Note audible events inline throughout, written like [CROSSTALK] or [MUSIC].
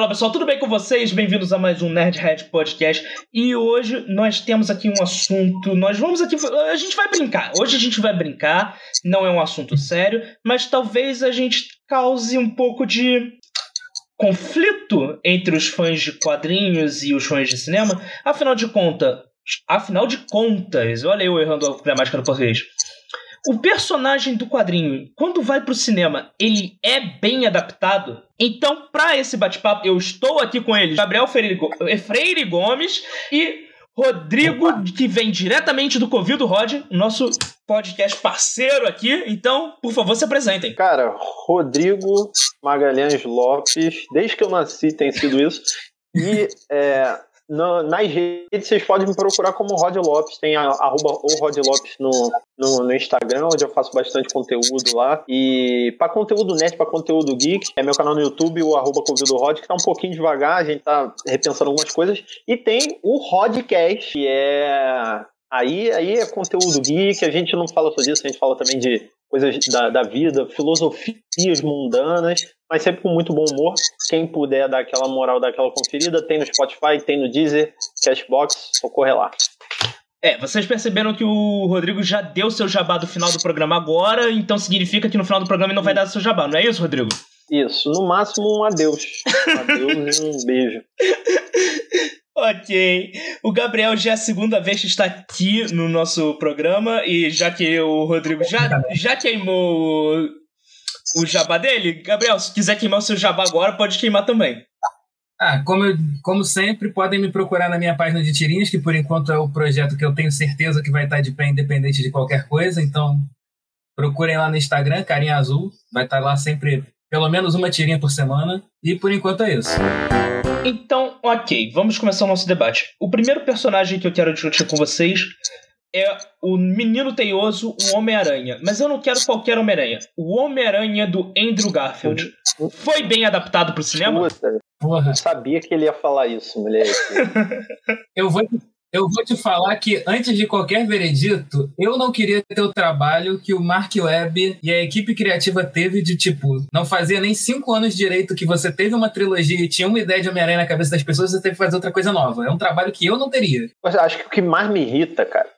olá pessoal, tudo bem com vocês? Bem-vindos a mais um Nerdhead Podcast. E hoje nós temos aqui um assunto. Nós vamos aqui. A gente vai brincar. Hoje a gente vai brincar. Não é um assunto sério, mas talvez a gente cause um pouco de conflito entre os fãs de quadrinhos e os fãs de cinema. Afinal de contas, afinal de contas, olha eu errando a gramática do português. O personagem do quadrinho, quando vai pro cinema, ele é bem adaptado? Então, para esse bate-papo, eu estou aqui com eles, Gabriel Freire Gomes e Rodrigo, Opa. que vem diretamente do Covid do Rod, nosso podcast parceiro aqui. Então, por favor, se apresentem. Cara, Rodrigo Magalhães Lopes, desde que eu nasci tem sido isso. E é, no, nas redes vocês podem me procurar como Rod Lopes, tem a, arroba o Rod Lopes no, no, no, Instagram, onde eu faço bastante conteúdo lá. E para conteúdo net, para conteúdo geek, é meu canal no YouTube, o arroba Convido Rod, que tá um pouquinho devagar, a gente tá repensando algumas coisas. E tem o Rodcast, que é. Aí, aí é conteúdo geek, a gente não fala só disso, a gente fala também de coisas da, da vida, filosofias mundanas mas sempre com muito bom humor. Quem puder dar aquela moral, dar aquela conferida, tem no Spotify, tem no Deezer, Cashbox, ocorre lá. É, vocês perceberam que o Rodrigo já deu seu jabá do final do programa agora, então significa que no final do programa ele não vai dar seu jabá, não é isso, Rodrigo? Isso, no máximo um adeus. Um adeus e um beijo. [LAUGHS] Ok. O Gabriel já é a segunda vez que está aqui no nosso programa e já que o Rodrigo já, já queimou o jabá dele? Gabriel, se quiser queimar o seu jabá agora, pode queimar também. Ah, como, eu, como sempre, podem me procurar na minha página de tirinhas, que por enquanto é o projeto que eu tenho certeza que vai estar de pé independente de qualquer coisa. Então, procurem lá no Instagram, Carinha Azul. Vai estar lá sempre pelo menos uma tirinha por semana. E por enquanto é isso. Então, ok, vamos começar o nosso debate. O primeiro personagem que eu quero discutir com vocês é o menino teioso, o Homem-Aranha. Mas eu não quero qualquer Homem-Aranha. O Homem-Aranha do Andrew Garfield. Foi bem adaptado pro cinema? Puta, Porra. Eu sabia que ele ia falar isso, moleque. [LAUGHS] eu vou eu vou te falar que, antes de qualquer veredito, eu não queria ter o trabalho que o Mark Webb e a equipe criativa teve de, tipo, não fazia nem cinco anos direito que você teve uma trilogia e tinha uma ideia de Homem-Aranha na cabeça das pessoas, você teve que fazer outra coisa nova. É um trabalho que eu não teria. Mas acho que o que mais me irrita, cara,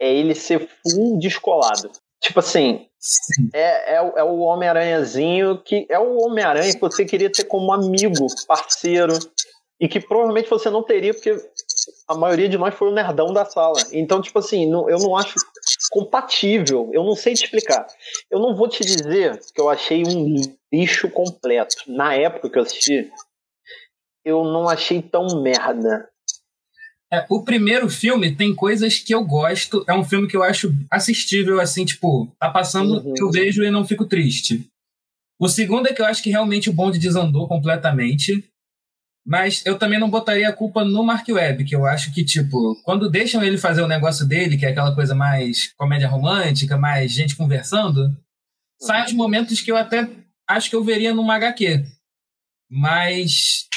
é ele ser full descolado. Tipo assim, é, é, é, o Homem-Aranhazinho que é o Homem-Aranha que você queria ter como amigo, parceiro, e que provavelmente você não teria, porque a maioria de nós foi o nerdão da sala. Então, tipo assim, não, eu não acho compatível, eu não sei te explicar. Eu não vou te dizer que eu achei um lixo completo. Na época que eu assisti, eu não achei tão merda. É, o primeiro filme tem coisas que eu gosto. É um filme que eu acho assistível, assim, tipo, tá passando, uhum. eu vejo e não fico triste. O segundo é que eu acho que realmente o bonde desandou completamente. Mas eu também não botaria a culpa no Mark Webb, que eu acho que, tipo, quando deixam ele fazer o negócio dele, que é aquela coisa mais comédia romântica, mais gente conversando, saem os momentos que eu até acho que eu veria numa HQ. Mas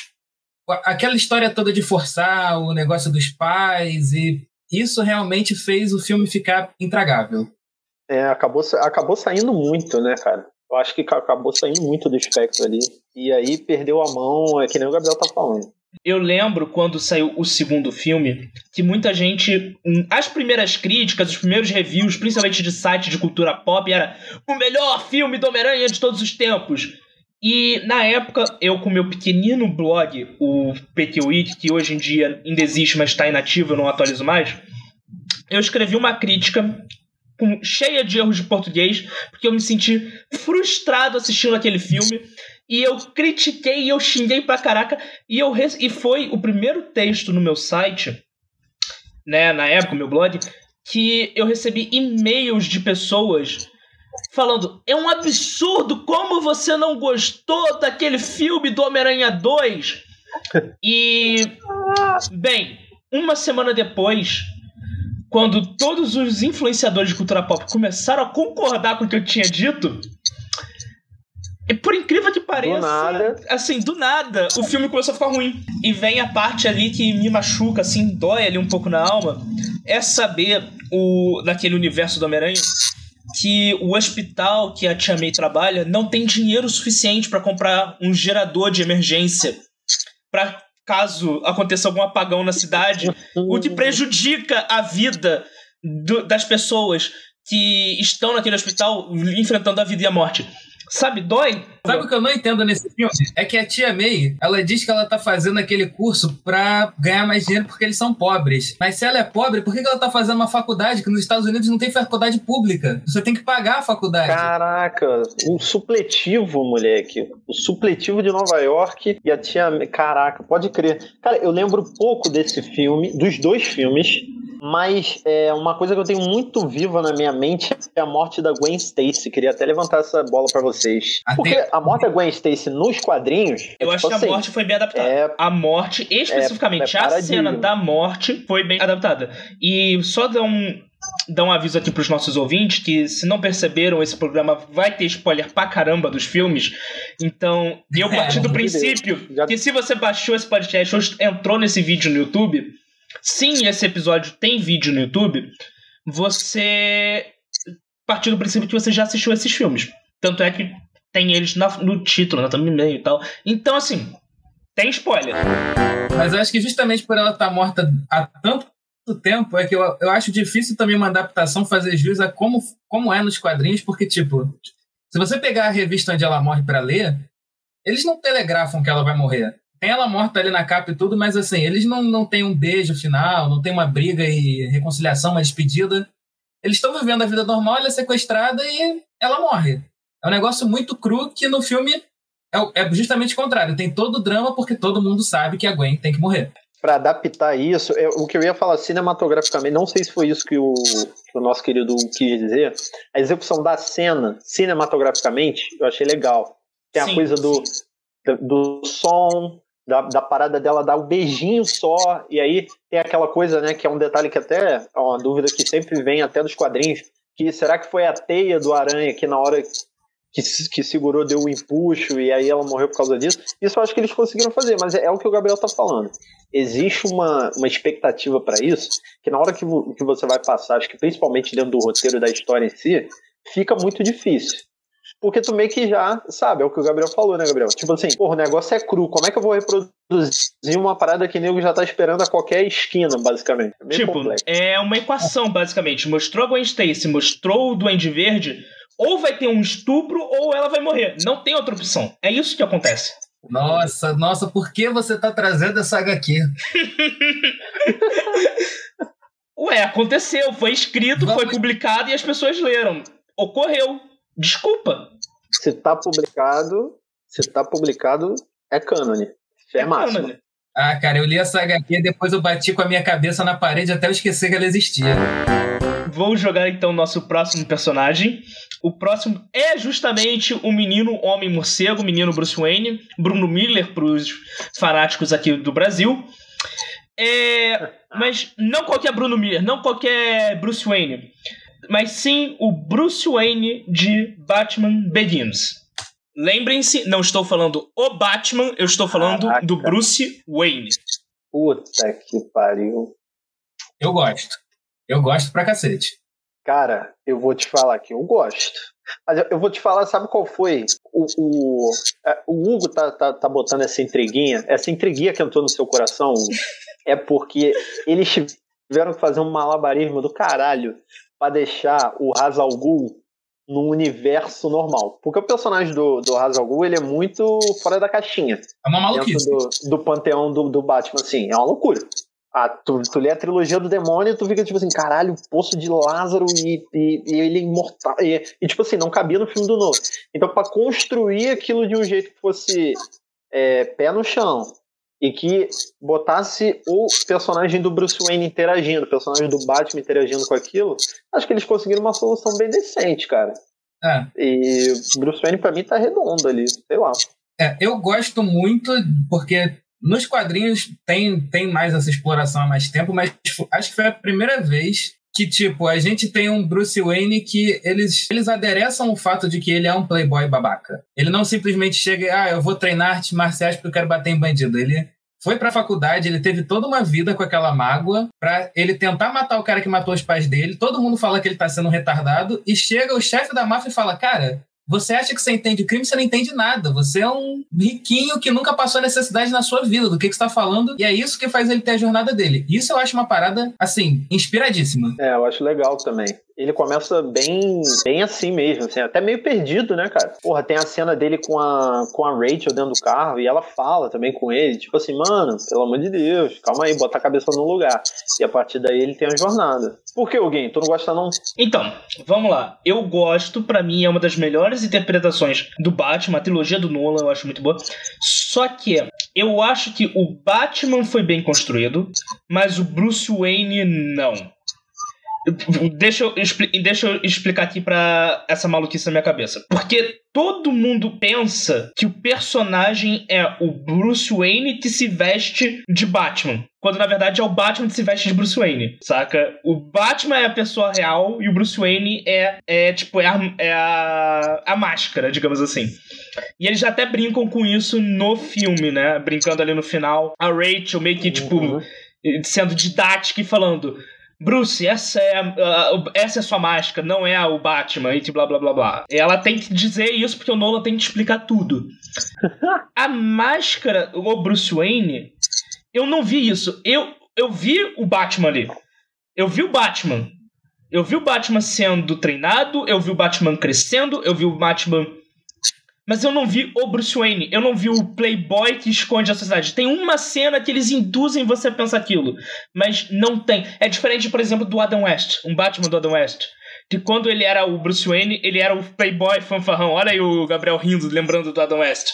aquela história toda de forçar o negócio dos pais e isso realmente fez o filme ficar intragável. É, acabou, acabou saindo muito, né, cara? Eu acho que acabou saindo muito do espectro ali. E aí perdeu a mão, é que nem o Gabriel tá falando. Eu lembro quando saiu o segundo filme que muita gente. As primeiras críticas, os primeiros reviews, principalmente de site de cultura pop, era o melhor filme do Homem-Aranha de todos os tempos. E na época, eu com meu pequenino blog, o Week, que hoje em dia ainda existe, mas está inativo, eu não atualizo mais, eu escrevi uma crítica com, cheia de erros de português, porque eu me senti frustrado assistindo aquele filme. E eu critiquei e eu xinguei pra caraca. E, eu e foi o primeiro texto no meu site, né, na época, meu blog, que eu recebi e-mails de pessoas falando: é um absurdo como você não gostou daquele filme do Homem-Aranha 2. E, bem, uma semana depois, quando todos os influenciadores de cultura pop começaram a concordar com o que eu tinha dito, e por incrível que pareça, do nada. assim, do nada, o filme começou a ficar ruim. E vem a parte ali que me machuca, assim, dói ali um pouco na alma, é saber o daquele universo do Homem-Aranha que o hospital que a Tia May trabalha não tem dinheiro suficiente para comprar um gerador de emergência para caso aconteça algum apagão na cidade, o que prejudica a vida do, das pessoas que estão naquele hospital enfrentando a vida e a morte. Sabe, dói. Sabe o que eu não entendo nesse filme? É que a tia May, ela diz que ela tá fazendo aquele curso pra ganhar mais dinheiro porque eles são pobres. Mas se ela é pobre, por que ela tá fazendo uma faculdade que nos Estados Unidos não tem faculdade pública? Você tem que pagar a faculdade. Caraca, o supletivo, moleque. O supletivo de Nova York e a tia May. Caraca, pode crer. Cara, eu lembro pouco desse filme, dos dois filmes. Mas é, uma coisa que eu tenho muito viva na minha mente é a morte da Gwen Stacy. Queria até levantar essa bola para vocês. Porque a morte da Gwen Stacy nos quadrinhos. Eu é, acho tipo que a assim, morte foi bem adaptada. é- A morte, especificamente é a cena da morte, foi bem adaptada. E só dar um, dar um aviso aqui pros nossos ouvintes que, se não perceberam, esse programa vai ter spoiler pra caramba dos filmes. Então, eu É, parti do princípio. Já- que se você baixou esse podcast ou entrou nesse vídeo no YouTube, sim, esse episódio tem vídeo no YouTube, você partiu do princípio que você já assistiu esses filmes. Tanto é que tem eles na- no título, na thumbnail e tal. Então, assim, tem spoiler. Mas eu acho que justamente por ela estar morta há tanto tempo, é que eu, eu acho difícil também uma adaptação fazer jus a como, como é nos quadrinhos, porque, tipo, se você pegar a revista onde ela morre pra ler, eles não telegrafam que ela vai morrer. Tem ela morta ali na capa e tudo, mas assim, eles não, não têm um beijo final, não tem uma briga e reconciliação, uma despedida. Eles estão vivendo a vida normal, ela é sequestrada e ela morre. É um negócio muito cru que no filme é, é justamente o contrário. Tem todo o drama porque todo mundo sabe que a Gwen tem que morrer. Pra adaptar isso, o que eu ia falar cinematograficamente, não sei se foi isso que o, que o nosso querido quis dizer, a execução da cena cinematograficamente, eu achei legal. Tem a Sim, coisa do, do, do som, da, da parada dela dar o beijinho só, e aí tem aquela coisa, né, que é um detalhe que até é uma dúvida que sempre vem até dos quadrinhos, que será que foi a teia do aranha que na hora que, que segurou deu o empuxo e aí ela morreu por causa disso? Isso eu acho que eles conseguiram fazer, mas é, é o que o Gabriel tá falando. Existe uma, uma expectativa para isso, que na hora que, que você vai passar, acho que principalmente dentro do roteiro da história em si, fica muito difícil. Porque tu meio que já sabe, é o que o Gabriel falou, né, Gabriel? Tipo assim, porra, o negócio é cru, como é que eu vou reproduzir uma parada que o nego já tá esperando a qualquer esquina, basicamente? É tipo, complexo. é uma equação, basicamente. Mostrou a Gwen Stacy, mostrou o Duende Verde, ou vai ter um estupro ou ela vai morrer. Não tem outra opção. É isso que acontece. Nossa, nossa, por que você tá trazendo essa HQ? [LAUGHS] Ué, aconteceu, foi escrito, foi Vamos- publicado e as pessoas leram. Ocorreu. Desculpa. Se tá publicado, se tá publicado, é cânone. É, máximo. cânone. Ah, cara, eu li essa HQ e depois eu bati com a minha cabeça na parede até eu esquecer que ela existia. Vou jogar então o nosso próximo personagem. O próximo é justamente o menino Homem Morcego, o menino Bruce Wayne, Bruno Miller para os fanáticos aqui do Brasil. É, mas não qualquer Bruno Miller, não qualquer Bruce Wayne, mas sim o Bruce Wayne de Batman Begins. Lembrem-se, não estou falando o Batman, eu estou falando Caraca. do Bruce Wayne. Puta que pariu. Eu gosto. Eu gosto pra cacete. Cara, eu vou te falar que eu gosto. Mas eu- vou te falar, sabe qual foi? O, o, é, o Hugo tá, tá, tá botando essa intriguinha, essa intriguinha que entrou no seu coração, Hugo, é porque eles tiveram que fazer um malabarismo do caralho pra deixar o Hazal Ghul num universo normal. Porque o personagem do, do Hazal Ghul, ele é muito fora da caixinha É uma maluquice. do, do panteão do, do Batman, assim, é uma loucura. Ah, tu, tu lê a trilogia do demônio e tu fica tipo assim, caralho, o poço de Lázaro e, e, e ele é imortal. E, e, tipo assim, não cabia no filme do novo. Então, pra construir aquilo de um jeito que fosse é, pé no chão e que botasse o personagem do Bruce Wayne interagindo, o personagem do Batman interagindo com aquilo, acho que eles conseguiram uma solução bem decente, cara. É. E Bruce Wayne pra mim tá redondo ali, sei lá. É, eu gosto muito porque nos quadrinhos tem, tem mais essa exploração há mais tempo, mas acho que foi a primeira vez que, tipo, a gente tem um Bruce Wayne que eles, eles adereçam o fato de que ele é um playboy babaca. Ele não simplesmente chega e, ah, eu vou treinar artes marciais porque eu quero bater em bandido. Ele foi pra faculdade, ele teve toda uma vida com aquela mágoa pra ele tentar matar o cara que matou os pais dele. Todo mundo fala que ele tá sendo retardado e chega o chefe da máfia e fala, cara, Você acha que você entende crime, você não entende nada. Você é um riquinho que nunca passou necessidade na sua vida, do que, que você tá falando, e é isso que faz ele ter a jornada dele. Isso eu acho uma parada, assim, inspiradíssima. É, eu acho legal também ele começa bem, bem assim mesmo, assim, até meio perdido, né, cara? Porra, tem a cena dele com a, com a Rachel dentro do carro e ela fala também com ele, tipo assim, mano, pelo amor de Deus, calma aí, bota a cabeça no lugar. E a partir daí ele tem a jornada. Por que alguém? Tu não gosta não? Então, vamos lá. Eu gosto, para mim é uma das melhores interpretações do Batman, a trilogia do Nolan, eu acho muito boa. Só que eu acho que o Batman foi bem construído, mas o Bruce Wayne não. Deixa eu, deixa eu explicar aqui pra essa maluquice na minha cabeça. Porque todo mundo pensa que o personagem é o Bruce Wayne que se veste de Batman. Quando na verdade é o Batman que se veste de Bruce Wayne, saca? O Batman é a pessoa real e o Bruce Wayne é, é tipo, é, a, é a, a máscara, digamos assim. E eles já até brincam com isso no filme, né? Brincando ali no final. A Rachel meio que, tipo, uhum. sendo didática e falando Bruce, essa é, uh, essa é a sua máscara, não é o Batman, e blá blá blá blá. Ela tem que dizer isso porque o Nolan tem que explicar tudo. [LAUGHS] a máscara, o Bruce Wayne, eu não vi isso. Eu, eu vi o Batman ali. Eu vi o Batman. Eu vi o Batman sendo treinado, eu vi o Batman crescendo, eu vi o Batman mas eu não vi o Bruce Wayne, eu não vi o playboy que esconde a sociedade. Tem uma cena que eles induzem você a pensar aquilo, mas não tem. É diferente, por exemplo, do Adam West, um Batman do Adam West. Que quando ele era o Bruce Wayne, ele era o playboy fanfarrão. Olha aí o Gabriel rindo, lembrando do Adam West.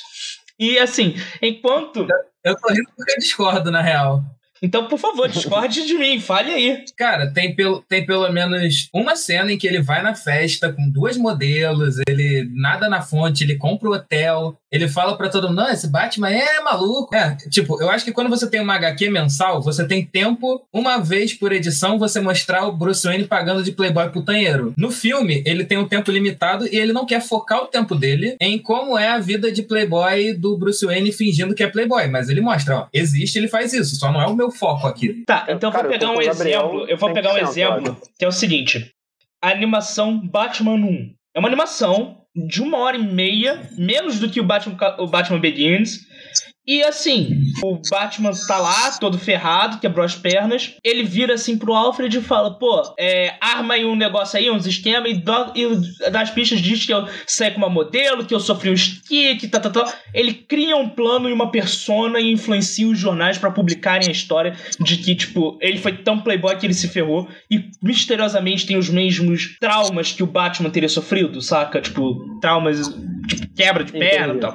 E assim, enquanto. Eu tô rindo porque eu discordo, na real. Então, por favor, [LAUGHS] discorde de mim, fale aí. Cara, tem pelo, tem pelo menos uma cena em que ele vai na festa com duas modelos, ele nada na fonte, ele compra o hotel, ele fala para todo mundo: não, esse Batman é maluco. É, tipo, eu acho que quando você tem uma HQ mensal, você tem tempo, uma vez por edição, você mostrar o Bruce Wayne pagando de playboy putanheiro. No filme, ele tem um tempo limitado e ele não quer focar o tempo dele em como é a vida de playboy do Bruce Wayne fingindo que é playboy. Mas ele mostra, ó, existe, ele faz isso, só não é o meu foco aqui. Tá, então eu vou pegar um exemplo. Eu vou pegar um exemplo que é o seguinte: a animação Batman 1. É uma animação de uma hora e meia, menos do que o Batman, o Batman Begins. E assim, o Batman tá lá, todo ferrado, quebrou as pernas. Ele vira assim pro Alfred e fala: pô, é, arma aí um negócio aí, uns esquemas, e, e das pistas diz que eu saí com uma modelo, que eu sofri um stick, tá, tá, tá. Ele cria um plano e uma persona e influencia os jornais para publicarem a história de que, tipo, ele foi tão playboy que ele se ferrou e misteriosamente tem os mesmos traumas que o Batman teria sofrido, saca? Tipo, traumas, tipo, quebra de perna e tal.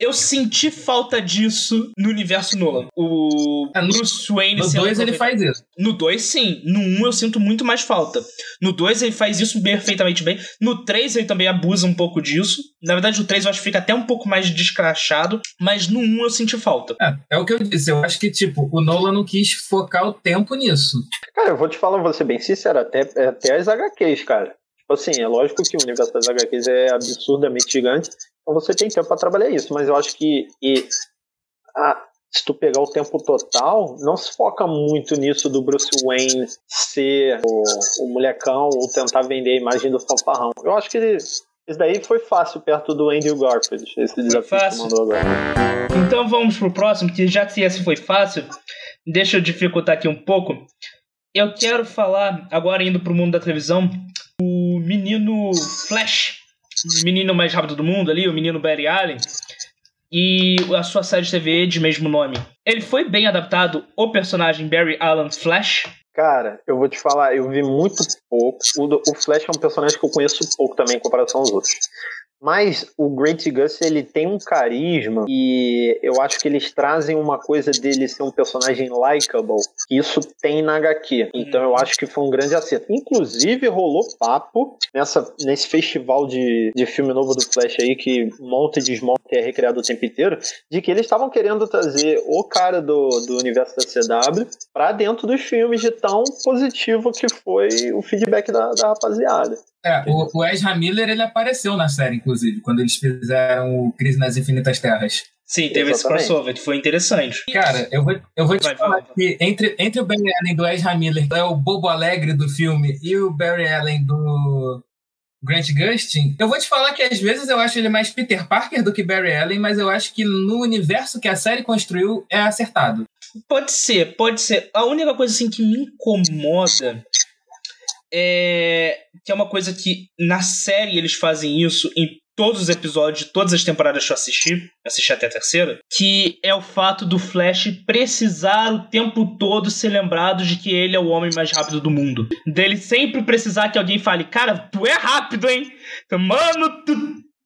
Eu senti falta disso no universo Nolan. O é, Bruce Wayne... No 2 ele faz isso. No 2, sim. No 1 um, eu sinto muito mais falta. No 2 ele faz isso perfeitamente bem. No 3 ele também abusa um pouco disso. Na verdade, no 3 eu acho que fica até um pouco mais descrachado. Mas no 1 um eu senti falta. É, é o que eu disse. Eu acho que, tipo, o Nolan não quis focar o tempo nisso. Cara, eu vou te falar, vou ser bem sincero, até, até as HQs, cara. Tipo assim, é lógico que o universo das HQs é absurdamente gigante, então você tem tempo para trabalhar isso, mas eu acho que e, a, se tu pegar o tempo total, não se foca muito nisso do Bruce Wayne ser o, o molecão ou tentar vender a imagem do fanfarrão. Eu acho que ele, isso daí foi fácil perto do Andrew Garfield, esse desafio fácil. que mandou agora. Então vamos pro próximo, que já que esse foi fácil, deixa eu dificultar aqui um pouco. Eu quero falar, agora indo pro mundo da televisão, o menino Flash, o menino mais rápido do mundo ali, o menino Barry Allen, e a sua série de TV de mesmo nome. Ele foi bem adaptado, o personagem Barry Allen Flash? Cara, eu vou te falar, eu vi muito pouco. O, o Flash é um personagem que eu conheço pouco também em comparação aos outros. Mas o Great Gus, ele tem um carisma e eu acho que eles trazem uma coisa dele ser um personagem likable. Isso tem na HQ. Então eu acho que foi um grande acerto. Inclusive, rolou papo nessa, nesse festival de, de filme novo do Flash aí, que monta e desmonta e é recriado o tempo inteiro, de que eles estavam querendo trazer o cara do, do universo da CW pra dentro dos filmes de tão positivo que foi o feedback da, da rapaziada. É, o, o Ezra Miller ele apareceu na série, inclusive, quando eles fizeram o Crise nas Infinitas Terras. Sim, teve Exatamente. esse crossover, que foi interessante. Cara, eu vou, eu vou te vai, falar vai, que entre, entre o Barry Allen do Ezra Miller, é o bobo alegre do filme, e o Barry Allen do, Grant Gustin, eu vou te falar que às vezes eu acho ele mais Peter Parker do que Barry Allen, mas eu acho que no universo que a série construiu é acertado. Pode ser, pode ser. A única coisa assim que me incomoda é que é uma coisa que na série eles fazem isso em todos os episódios de todas as temporadas que eu assisti, assisti até a terceira, que é o fato do Flash precisar o tempo todo ser lembrado de que ele é o homem mais rápido do mundo. Dele sempre precisar que alguém fale, cara, tu é rápido, hein? Mano, tu,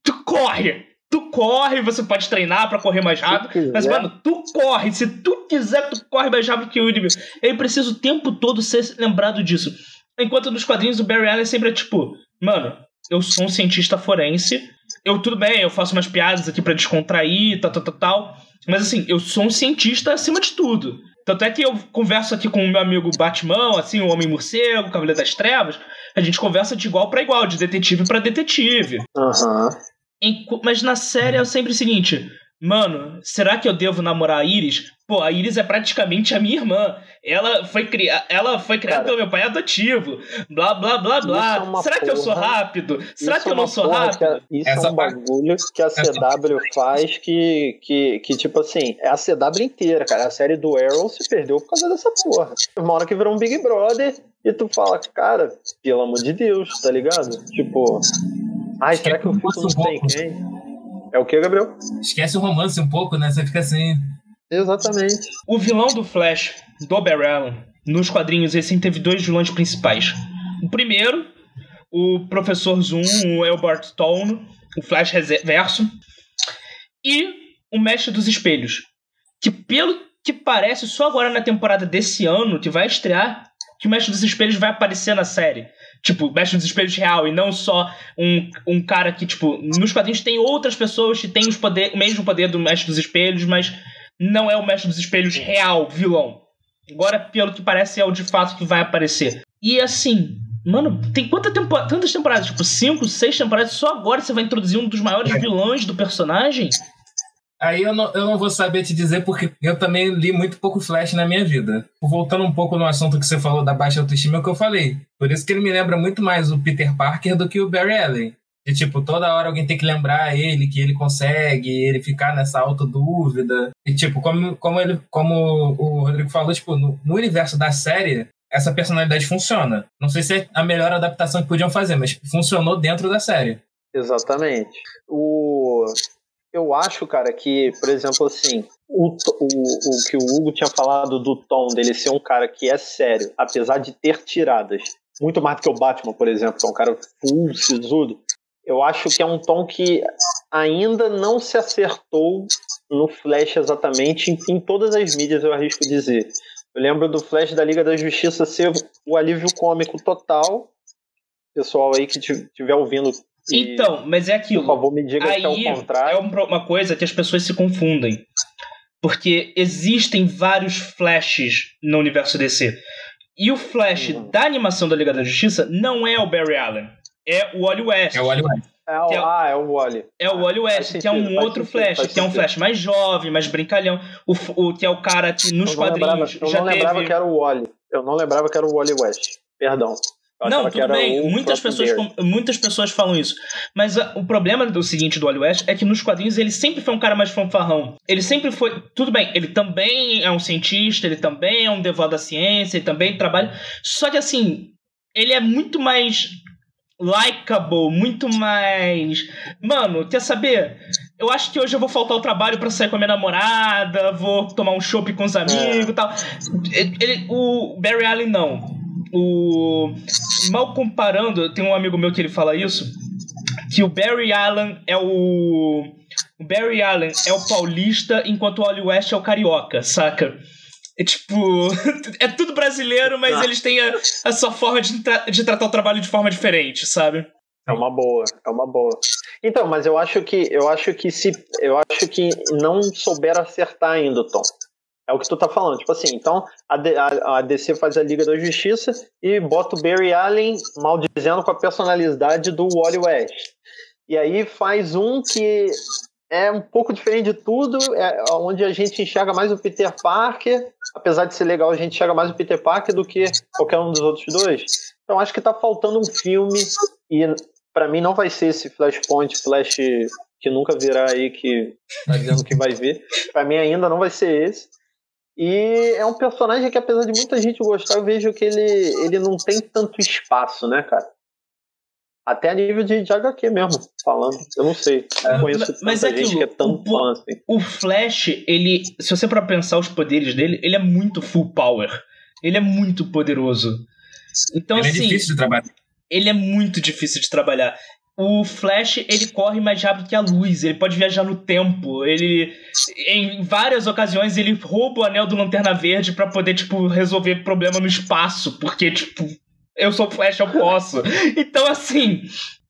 tu corre! Tu corre, você pode treinar para correr mais rápido, mas, mano, tu corre. Se tu quiser, tu corre mais rápido que o inimigo. Ele precisa o tempo todo ser lembrado disso. Enquanto nos quadrinhos o Barry Allen sempre é tipo, mano, eu sou um cientista forense, eu tudo bem, eu faço umas piadas aqui para descontrair, tal, tal, tal, tal. Mas assim, eu sou um cientista acima de tudo. Tanto é que eu converso aqui com o meu amigo Batman, assim, o Homem Morcego, o Cavaleiro das Trevas. A gente conversa de igual para igual, de detetive para detetive. Uhum. Mas na série é sempre o seguinte: Mano, será que eu devo namorar a Iris? Pô, a Iris é praticamente a minha irmã. Ela foi, cria... ela foi criada Cara, pelo meu pai adotivo. Blá, blá, blá, blá. É será porra, que eu sou rápido? Será que eu é não sou rápido? A, isso Essa é um bagulho que a CW faz que, que, que, tipo assim, é a CW inteira, cara. A série do Arrow se perdeu por causa dessa porra. Uma hora que virou um Big Brother e tu fala, cara, pelo amor de Deus, tá ligado? Tipo, ai, será que eu não tem quem? É o que, Gabriel? Esquece o romance um pouco, né? Você fica assim. Exatamente. O vilão do Flash, do Barry Allen, nos quadrinhos, sempre teve dois vilões principais. O primeiro, o Professor Zoom, o Albert Stone, o Flash Reverso, e o Mestre dos Espelhos. Que pelo que parece, só agora na temporada desse ano, que vai estrear, que o Mestre dos Espelhos vai aparecer na série tipo, Mestre dos Espelhos real e não só um, um cara que, tipo, nos quadrinhos tem outras pessoas que têm os poder, o mesmo poder do Mestre dos Espelhos, mas não é o Mestre dos Espelhos real, vilão. Agora, pelo que parece, é o de fato que vai aparecer. E assim, mano, tem quanta tempo, tantas temporadas? Tipo, cinco, seis temporadas, só agora você vai introduzir um dos maiores vilões do personagem? Aí eu não, eu não vou saber te dizer porque eu também li muito pouco Flash na minha vida. Voltando um pouco no assunto que você falou da baixa autoestima, é o que eu falei. Por isso que ele me lembra muito mais o Peter Parker do que o Barry Allen. De tipo, toda hora alguém tem que lembrar ele que ele consegue, ele ficar nessa autodúvida. E tipo, como, como, ele, como o Rodrigo falou, tipo, no, no universo da série, essa personalidade funciona. Não sei se é a melhor adaptação que podiam fazer, mas funcionou dentro da série. Exatamente. O eu acho, cara, que, por exemplo, assim, o, o, o que o Hugo tinha falado do tom dele ser um cara que é sério, apesar de ter tiradas, muito mais do que o Batman, por exemplo, que é um cara full, sisudo, eu acho que é um tom que ainda não se acertou no Flash exatamente em, em todas as mídias, eu arrisco dizer. Eu lembro do Flash da Liga da Justiça ser o alívio cômico total. Pessoal aí que estiver ouvindo então, mas é aquilo. Por favor, me diga Aí que é o contrário. É uma coisa que as pessoas se confundem. Porque existem vários flashes no universo DC. E o flash uhum. da animação da Liga da Justiça não é o Barry Allen. É o Wally West. É o Wally West. É o, é, ah, é o Wally. É o Wally West, sentido, que é um outro sentido, Flash, que sentido. é um Flash mais jovem, mais brincalhão. O, o que é o cara que nos eu quadrinhos. Lembrava, eu não lembrava que era o Wally. Eu não lembrava que era o Wally West. Perdão. Não, tudo bem. Muitas pessoas, muitas pessoas falam isso. Mas uh, o problema do seguinte do Wally West é que nos quadrinhos ele sempre foi um cara mais fanfarrão. Ele sempre foi. Tudo bem, ele também é um cientista, ele também é um devoto da ciência, ele também trabalha. Só que assim, ele é muito mais likable, muito mais. Mano, quer saber? Eu acho que hoje eu vou faltar o trabalho para sair com a minha namorada, vou tomar um chopp com os amigos e é. tal. Ele, o Barry Allen não o mal comparando, tem um amigo meu que ele fala isso, que o Barry Allen é o o Barry Allen é o paulista, enquanto o Wally West é o carioca, saca? É tipo, [LAUGHS] é tudo brasileiro, mas ah. eles têm a, a sua forma de, tra de tratar o trabalho de forma diferente, sabe? É uma boa, é uma boa. Então, mas eu acho que eu acho que se eu acho que não souber acertar ainda, Tom. É o que tu tá falando. Tipo assim, então a, a, DC faz a Liga da Justiça e bota o Barry Allen maldizendo com a personalidade do Wally West. E aí faz um que é um pouco diferente de tudo, é onde a gente enxerga mais o Peter Parker, apesar de ser legal, a gente enxerga mais o Peter Parker do que qualquer um dos outros dois. Então acho que tá faltando um filme e Para mim não vai ser esse Flashpoint, Flash que nunca virá aí, que tá dizendo que vai ver. Para mim ainda não vai ser esse. E é um personagem que, apesar de muita gente gostar, eu vejo que ele, ele não tem tanto espaço, né, cara? Até a nível de, de HQ mesmo, falando. Eu não sei. Eu conheço mas tanta é aquilo, gente que é tão o- fã assim. O Flash, ele. Se você para pensar os poderes dele, ele é muito full power. Ele é muito poderoso. Então, Ele é assim, difícil de trabalhar. ele é muito difícil de trabalhar. O Flash, ele corre mais rápido que a luz, ele pode viajar no tempo, ele em várias ocasiões ele rouba o anel do Lanterna Verde pra poder tipo resolver problema no espaço, porque tipo, eu sou Flash, eu posso. [LAUGHS] Então assim,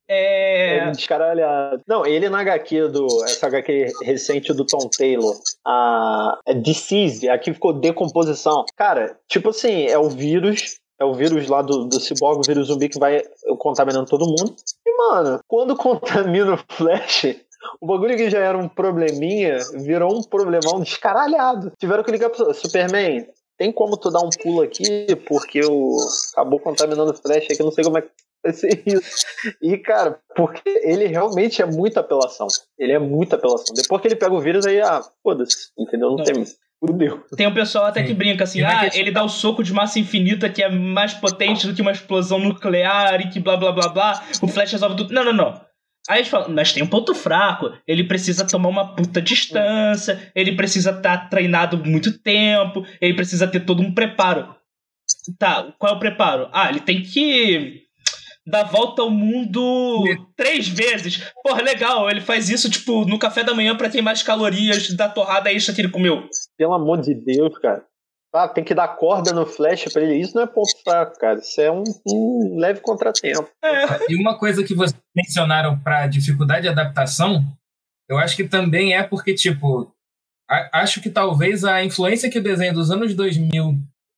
é É descaralhado. Não, ele na HQ do. Essa HQ recente do Tom Taylor. A. É Disease, aqui ficou decomposição. Cara, tipo assim, é o vírus. É o vírus lá do, do ciborgue, o vírus zumbi que vai contaminando todo mundo. E, mano, quando [LAUGHS] contamina o Flash, o bagulho que já era um probleminha virou um problemão descaralhado. Tiveram que ligar pro Superman. Tem como tu dar um pulo aqui, porque o acabou contaminando o Flash aqui, não sei como é que vai ser isso. E, cara, porque ele realmente é muita apelação. Ele é muita apelação. Depois que ele pega o vírus, aí, ah, foda-se, entendeu? Não tem. Fudeu. Tem um pessoal até Sim. que brinca assim, ah, ele dá o soco de massa infinita que é mais potente do que uma explosão nuclear e que blá blá blá blá, o Flash resolve tudo. Não, não, não. Aí eles falam, mas tem um ponto fraco, ele precisa tomar uma puta distância, ele precisa estar treinado muito tempo, ele precisa ter todo um preparo. Tá, qual é o preparo? Ah, ele tem que dar volta ao mundo três vezes. Porra, legal, ele faz isso, tipo, no café da manhã pra ter mais calorias da torrada extra que ele comeu. Pelo amor de Deus, cara. Ah, tem que dar corda no flash pra ele. Isso não é ponto fraco, cara. Isso é um, um leve contratempo. É. E uma coisa que vocês mencionaram para dificuldade de adaptação, eu acho que também é porque, tipo, a- acho que talvez a influência que o desenho dos anos 2000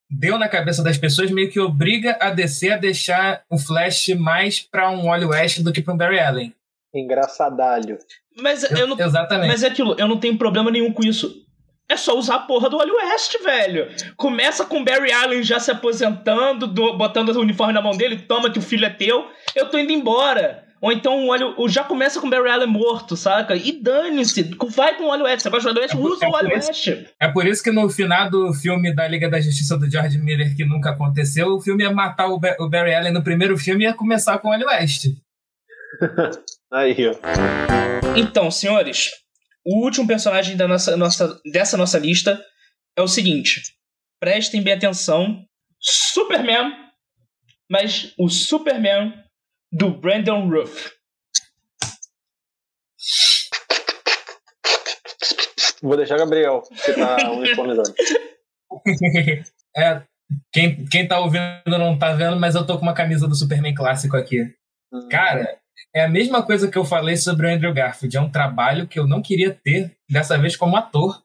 deu na cabeça das pessoas meio que obriga a DC a deixar o Flash mais para um Wally West do que para um Barry Allen. Engraçadalho. Mas eu não. Exatamente. Mas é aquilo, eu não tenho problema nenhum com isso. É só usar a porra do Wally West, velho. Começa com o Barry Allen já se aposentando, do- botando o uniforme na mão dele, toma que o filho é teu, eu tô indo embora. Ou então o Wally, o- já começa com o Barry Allen morto, saca? E dane-se, vai com o Wally West. Você gosta do Wally West? É Usa é o por isso- West. É por isso que no final do filme da Liga da Justiça do George Miller, que nunca aconteceu, o filme ia matar o, Ba- o Barry Allen no primeiro filme e ia começar com o Wally West. [LAUGHS] Aí, ó. Então, senhores, o último personagem da nossa, nossa, dessa nossa lista é o seguinte. Prestem bem atenção. Superman, mas o Superman do Brandon Ruff. Vou deixar Gabriel, que tá [LAUGHS] uniformizado. [LAUGHS] É, quem, quem tá ouvindo não tá vendo, mas eu tô com uma camisa do Superman clássico aqui. Cara, é a mesma coisa que eu falei sobre o Andrew Garfield. É um trabalho que eu não queria ter, dessa vez como ator.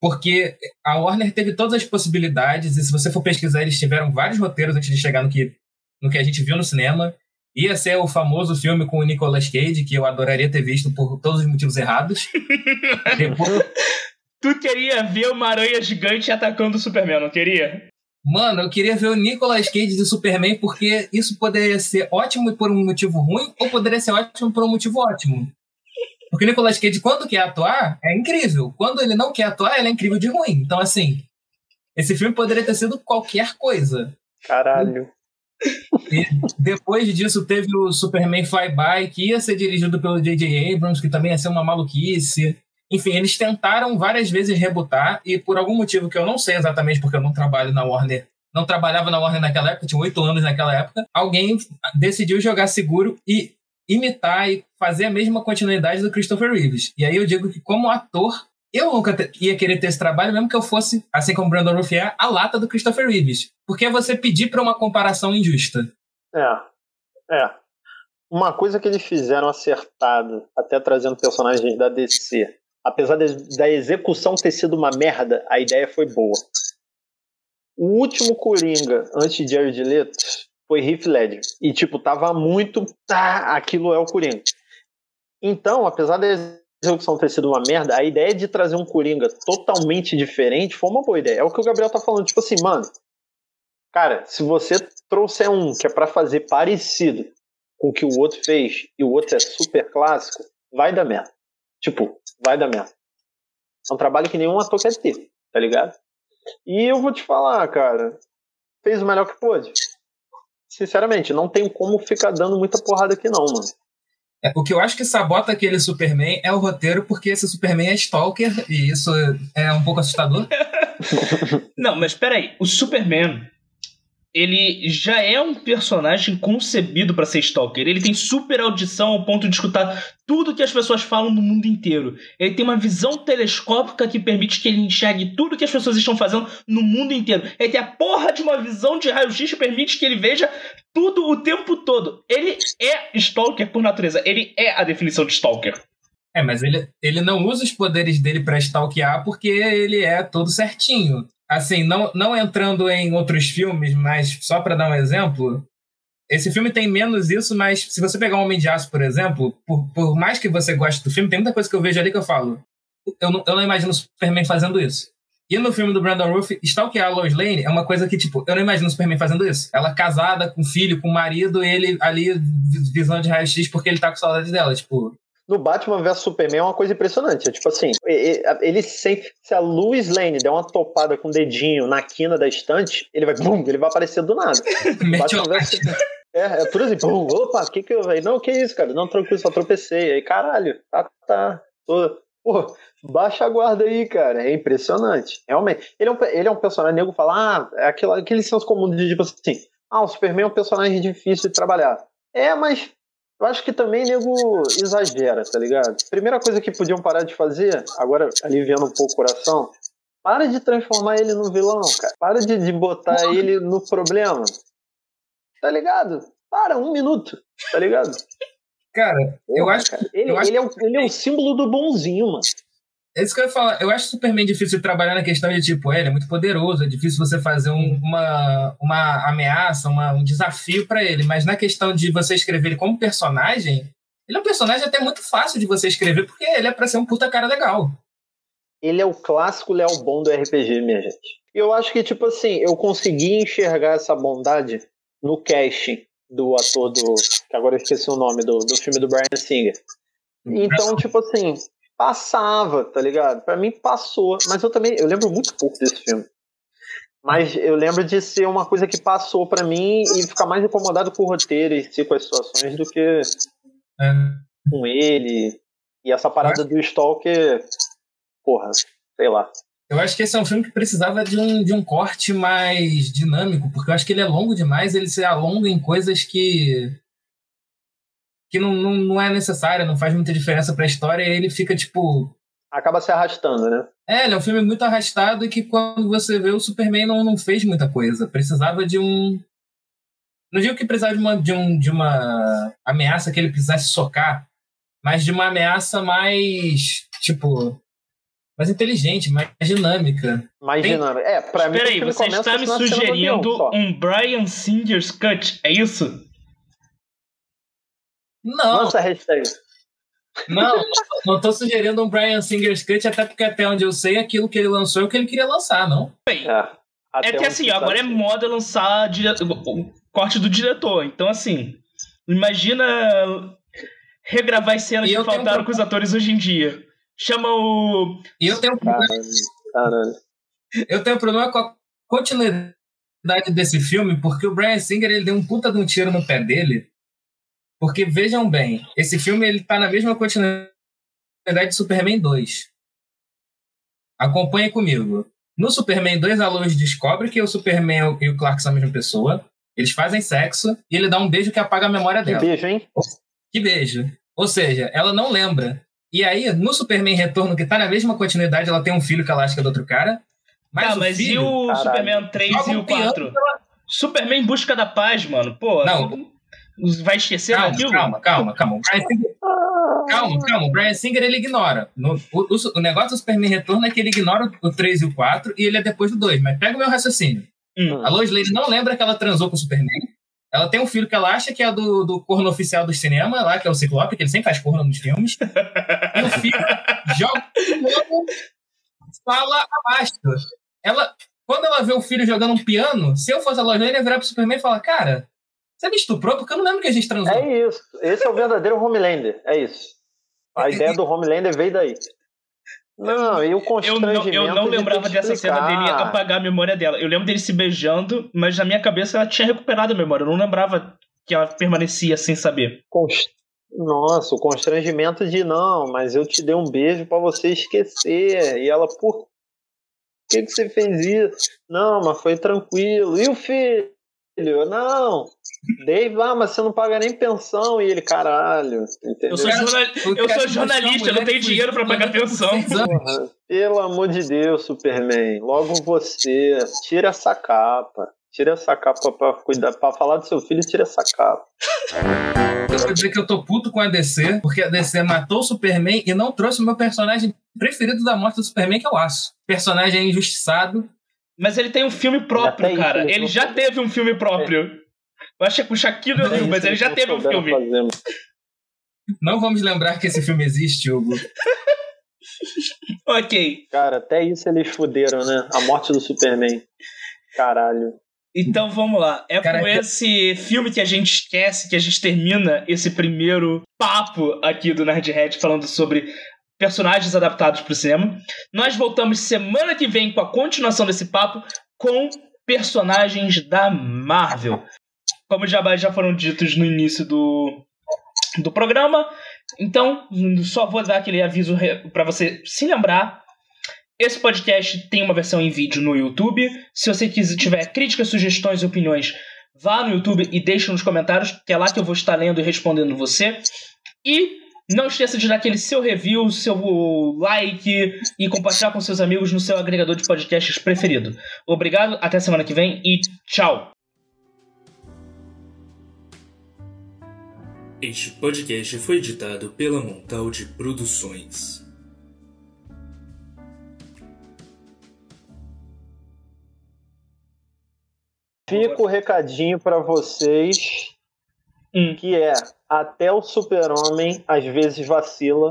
Porque a Warner teve todas as possibilidades, e se você for pesquisar, eles tiveram vários roteiros antes de chegar no que, no que a gente viu no cinema. Ia ser o famoso filme com o Nicolas Cage, que eu adoraria ter visto por todos os motivos errados. [LAUGHS] Depois, Tu queria ver uma aranha gigante atacando o Superman, não queria? Mano, eu queria ver o Nicolas Cage de Superman porque isso poderia ser ótimo por um motivo ruim ou poderia ser ótimo por um motivo ótimo. Porque o Nicolas Cage, quando quer atuar, é incrível. Quando ele não quer atuar, ele é incrível de ruim. Então, assim, esse filme poderia ter sido qualquer coisa. Caralho. [LAUGHS] Depois disso, teve o Superman Flyby, que ia ser dirigido pelo J.J. Abrams, que também ia ser uma maluquice. Enfim, eles tentaram várias vezes rebutar, e por algum motivo que eu não sei exatamente, porque eu não trabalho na Warner, não trabalhava na Warner naquela época, tinha oito anos naquela época, alguém decidiu jogar seguro e imitar e fazer a mesma continuidade do Christopher Reeves. E aí eu digo que, como ator, eu nunca ia querer ter esse trabalho, mesmo que eu fosse, assim como Brandon Ruff é, a lata do Christopher Reeves. Porque você pedir para uma comparação injusta. É. É. Uma coisa que eles fizeram acertado, até trazendo personagens da DC, apesar de- da execução ter sido uma merda, a ideia foi boa. O último Coringa, antes de Jared Leto, foi Heath Ledger. E, tipo, tava muito... Ah, aquilo é o Coringa. Então, apesar da execução ter sido uma merda, a ideia de trazer um Coringa totalmente diferente foi uma boa ideia. É o que o Gabriel tá falando. Tipo assim, mano, cara, se você trouxer um que é pra fazer parecido com o que o outro fez e o outro é super clássico, vai dar merda. Tipo, vai dar merda. É um trabalho que nenhum ator quer ter, tá ligado? E eu vou te falar, cara, fez o melhor que pôde. Sinceramente, não tem como ficar dando muita porrada aqui não, mano. É, o que eu acho que sabota aquele Superman é o roteiro, porque esse Superman é Stalker, e isso é um pouco assustador. [LAUGHS] [LAUGHS] não, mas peraí, o Superman, ele já é um personagem concebido para ser stalker. Ele tem super audição ao ponto de escutar tudo que as pessoas falam no mundo inteiro. Ele tem uma visão telescópica que permite que ele enxergue tudo que as pessoas estão fazendo no mundo inteiro. Ele tem a porra de uma visão de raio-x que permite que ele veja tudo o tempo todo. Ele é stalker por natureza. Ele é a definição de stalker. É, mas ele, ele não usa os poderes dele para stalkear porque ele é todo certinho assim, não, não entrando em outros filmes, mas só para dar um exemplo, esse filme tem menos isso, mas se você pegar um Homem de Aço, por exemplo, por, por mais que você goste do filme, tem muita coisa que eu vejo ali que eu falo, eu não, eu não imagino o Superman fazendo isso. E no filme do Brandon Roof, stalkear a Lois Lane é uma coisa que, tipo, eu não imagino o Superman fazendo isso. Ela casada, com filho, com marido, ele ali visão de raio-x porque ele tá com saudade dela. Tipo, no Batman vs Superman é uma coisa impressionante. É tipo assim, ele sempre. Se a Louis Lane der uma topada com o dedinho na quina da estante, ele vai. Bum, ele vai aparecer do nada. [LAUGHS] Batman vs É, é tudo assim, bum, opa, que que eu. Não, que isso, cara? Não, tranquilo, só tropecei. Aí, caralho, tá, tá. Tô, Pô, baixa a guarda aí, cara. É impressionante. Realmente. Ele é um, ele é um personagem, nego fala, ah, é aquele, aquele senso comum de tipo assim, ah, o Superman é um personagem difícil de trabalhar. É, mas eu acho que também nego exagera, tá ligado? Primeira coisa que podiam parar de fazer, agora aliviando um pouco o coração, para de transformar ele no vilão, cara. Para de, de botar ele no problema. Tá ligado? Para, um minuto, tá ligado? Cara, eu acho que. Ele, eu acho ele, é o, ele é o símbolo do bonzinho, mano. É isso que eu ia falar. Eu acho Superman difícil de trabalhar na questão de, tipo, ele é muito poderoso, é difícil você fazer um, uma, uma ameaça, uma, um desafio para ele. Mas na questão de você escrever ele como personagem, ele é um personagem até muito fácil de você escrever, porque ele é pra ser um puta cara legal. Ele é o clássico Léo Bom do RPG, minha gente. Eu acho que, tipo assim, eu consegui enxergar essa bondade no casting do ator do. que agora eu esqueci o nome, do, do filme do Brian Singer. Então, tipo assim, passava, tá ligado? Para mim passou, mas eu também, eu lembro muito pouco desse filme. Mas eu lembro de ser uma coisa que passou para mim e ficar mais incomodado com o roteiro e si, com as situações do que é. com ele. E essa parada do Stalker, porra, sei lá. Eu acho que esse é um filme que precisava de um, de um corte mais dinâmico, porque eu acho que ele é longo demais, ele se alonga em coisas que que não, não, não é necessária, não faz muita diferença pra história, e ele fica, tipo. Acaba se arrastando, né? É, ele é um filme muito arrastado e que quando você vê o Superman não, não fez muita coisa. Precisava de um. Não digo que precisava de uma, de, um, de uma ameaça que ele precisasse socar, mas de uma ameaça mais, tipo, mais inteligente, mais dinâmica. Mais Tem... dinâmica. É, pra mim. Peraí, você está me sugerindo um Brian Singer's Cut, é isso? Não. Lança a hashtag. Não, não tô sugerindo um Brian Singer's Cut, até porque até onde eu sei, aquilo que ele lançou é o que ele queria lançar, não? Bem, é, é que assim, agora é moda lançar o corte do diretor. Então, assim, imagina regravar as cenas que faltaram um... com os atores hoje em dia. Chama o. E eu tenho um problema. Caralho. Eu tenho um problema com a continuidade desse filme, porque o Brian Singer ele deu um puta de um tiro no pé dele porque vejam bem, esse filme ele tá na mesma continuidade de Superman 2. Acompanhe comigo. No Superman 2, a Lois descobre que o Superman e o Clark são a mesma pessoa. Eles fazem sexo e ele dá um beijo que apaga a memória dela. Que beijo, hein? Que beijo. Ou seja, ela não lembra. E aí, no Superman Retorno, que tá na mesma continuidade, ela tem um filho que ela acha que é do outro cara. Mas, tá, mas filho, e o caralho, Superman 3 e o 4? Superman em busca da paz, mano. Pô, não, Vai esquecer calma, aquilo? Calma, calma, calma. Singer, calma, calma. O Brian Singer ele ignora. No, o, o, o, negócio do Superman Retorno é que ele ignora o 3 e o 4 e ele é depois do 2. Mas pega o meu raciocínio. Hum. A Lois Lane não lembra que ela transou com o Superman. Ela tem um filho que ela acha que é do, do corno oficial do cinema, lá, que é o Ciclope, que ele sempre faz corno nos filmes. e o filho [LAUGHS] joga fala abaixo. Ela, quando ela vê o filho jogando um piano, se eu fosse a Lois Lane, eu ia virar pro Superman e falar, cara, Você me estuprou porque eu não lembro que a gente transou. É isso. Esse é o verdadeiro Homelander. É isso. A ideia do Homelander veio daí. Não, e o constrangimento Eu não, eu não de lembrava dessa cena dele apagar a memória dela. Eu lembro dele se beijando, mas na minha cabeça ela tinha recuperado a memória. Eu não lembrava que ela permanecia sem saber. Cons- Nossa, o constrangimento de não, mas eu te dei um beijo pra você esquecer. E ela, por que, que você fez isso? Não, mas foi tranquilo. E o filho? Não. Dei, ah, mas você não paga nem pensão. E ele, caralho. Entendeu? Eu sou, jornal- eu sou jornalista, eu não tenho dinheiro pra foi pagar pensão. Porra, Pelo amor de Deus, Superman. Logo você. Tira essa capa. Tira essa capa pra cuidar, pra falar do seu filho, tira essa capa. Eu vou dizer que eu tô puto com a DC, porque a DC matou o Superman e não trouxe o meu personagem preferido da morte do Superman, que é o Aço. Personagem injustiçado. Mas ele tem um filme próprio, Até cara. ele já teve um filme próprio. Eu acho que com o Shaquille O'Neal, mas ele já Não teve um filme. fazer. Não vamos lembrar que esse filme existe, Hugo. [LAUGHS] Ok. Cara, até isso eles fuderam, né? A morte do Superman. Caralho. Então vamos lá. É Cara, com é- esse filme que a gente esquece que a gente termina esse primeiro papo aqui do Nerdhead falando sobre personagens adaptados para o cinema. Nós voltamos semana que vem com a continuação desse papo com personagens da Marvel. Como já, já foram ditos no início do, do programa. Então, só vou dar aquele aviso para você se lembrar esse podcast tem uma versão em vídeo no YouTube. Se você quiser, tiver críticas, sugestões e opiniões, vá no YouTube e deixe nos comentários, que é lá que eu vou estar lendo e respondendo você. E não esqueça de dar aquele seu review, seu like e compartilhar com seus amigos no seu agregador de podcasts preferido. Obrigado, até semana que vem e tchau! Este podcast foi editado pela Montaldi Produções. Fica o recadinho pra vocês, Hum. que é até o super-homem às vezes vacila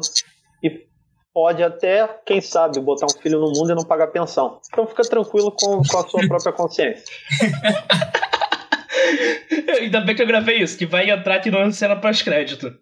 e pode até, quem sabe, botar um filho no mundo e não pagar pensão. Então fica tranquilo com, com a sua [LAUGHS] própria consciência. Ainda bem que eu gravei isso, que vai entrar aqui na cena pós-crédito.